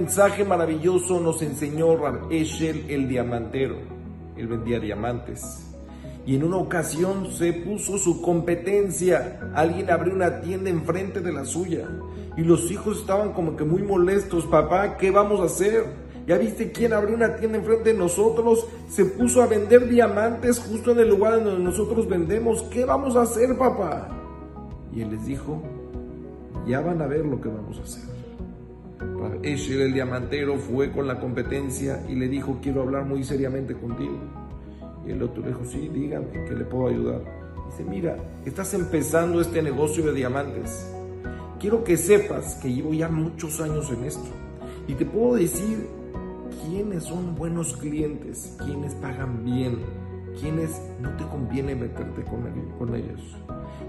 mensaje maravilloso nos enseñó Rab Eshel el diamantero. Él vendía diamantes. Y en una ocasión se puso su competencia. Alguien abrió una tienda enfrente de la suya. Y los hijos estaban como que muy molestos. Papá, ¿qué vamos a hacer? ¿Ya viste quién abrió una tienda enfrente de nosotros? Se puso a vender diamantes justo en el lugar donde nosotros vendemos. ¿Qué vamos a hacer, papá? Y él les dijo, ya van a ver lo que vamos a hacer. Esher el diamantero fue con la competencia y le dijo, quiero hablar muy seriamente contigo. Y el otro le dijo, sí, dígame, que le puedo ayudar. Dice, mira, estás empezando este negocio de diamantes. Quiero que sepas que llevo ya muchos años en esto. Y te puedo decir quiénes son buenos clientes, quiénes pagan bien, quiénes no te conviene meterte con, con ellos.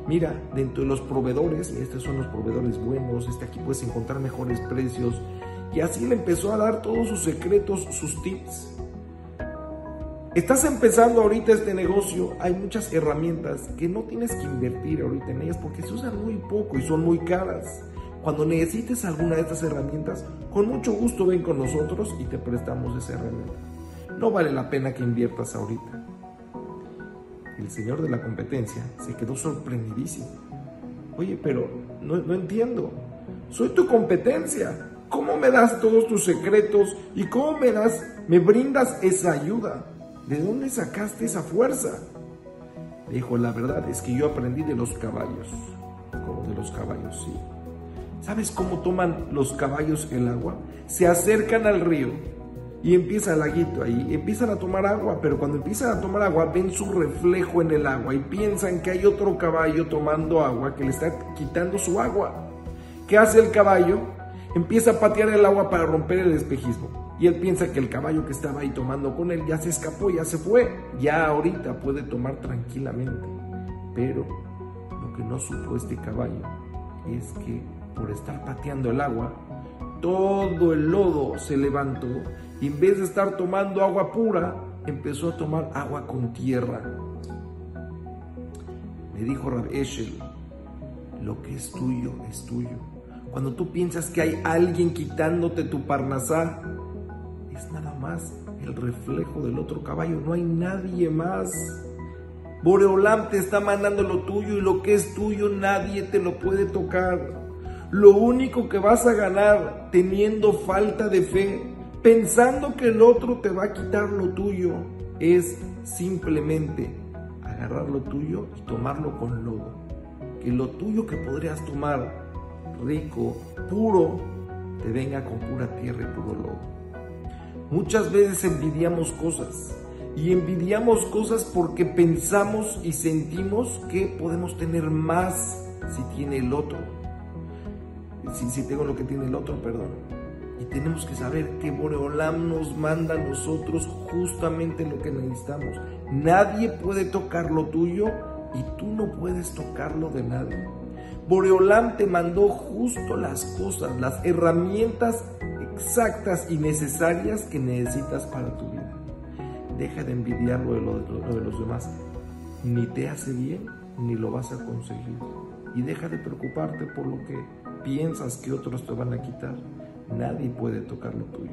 Mira, dentro de los proveedores, estos son los proveedores buenos, este aquí puedes encontrar mejores precios. Y así le empezó a dar todos sus secretos, sus tips. Estás empezando ahorita este negocio, hay muchas herramientas que no tienes que invertir ahorita en ellas porque se usan muy poco y son muy caras. Cuando necesites alguna de estas herramientas, con mucho gusto ven con nosotros y te prestamos esa herramienta. No vale la pena que inviertas ahorita. El señor de la competencia se quedó sorprendidísimo. Oye, pero no, entiendo. Soy tu competencia. ¿Cómo me das todos tus secretos y cómo me das, me brindas esa ayuda? ¿De dónde sacaste esa fuerza? dijo, la verdad es que yo aprendí de los caballos. Como de los caballos, sí. ¿Sabes cómo toman los caballos el agua? Se acercan al río y empieza el laguito ahí, empiezan a tomar agua, pero cuando empiezan a tomar agua ven su reflejo en el agua y piensan que hay otro caballo tomando agua que le está quitando su agua. ¿Qué hace el caballo? Empieza a patear el agua para romper el espejismo. Y él piensa que el caballo que estaba ahí tomando con él ya se escapó, ya se fue, ya ahorita puede tomar tranquilamente. Pero lo que no supo este caballo es que por estar pateando el agua, todo el lodo se levantó y en vez de estar tomando agua pura, empezó a tomar agua con tierra. Me dijo Rab Eshel, lo que es tuyo es tuyo. Cuando tú piensas que hay alguien quitándote tu parnasá, es nada más el reflejo del otro caballo, no hay nadie más. Boreolam te está mandando lo tuyo y lo que es tuyo nadie te lo puede tocar. Lo único que vas a ganar teniendo falta de fe, pensando que el otro te va a quitar lo tuyo, es simplemente agarrar lo tuyo y tomarlo con lodo. Que lo tuyo que podrías tomar rico, puro, te venga con pura tierra y puro lodo. Muchas veces envidiamos cosas y envidiamos cosas porque pensamos y sentimos que podemos tener más si tiene el otro. Si, si tengo lo que tiene el otro, perdón. Y tenemos que saber que Boreolam nos manda a nosotros justamente lo que necesitamos. Nadie puede tocar lo tuyo y tú no puedes tocarlo de nadie. Boreolam te mandó justo las cosas, las herramientas exactas y necesarias que necesitas para tu vida. Deja de envidiar lo de, lo, lo de los demás. Ni te hace bien, ni lo vas a conseguir. Y deja de preocuparte por lo que piensas que otros te van a quitar. Nadie puede tocar lo tuyo.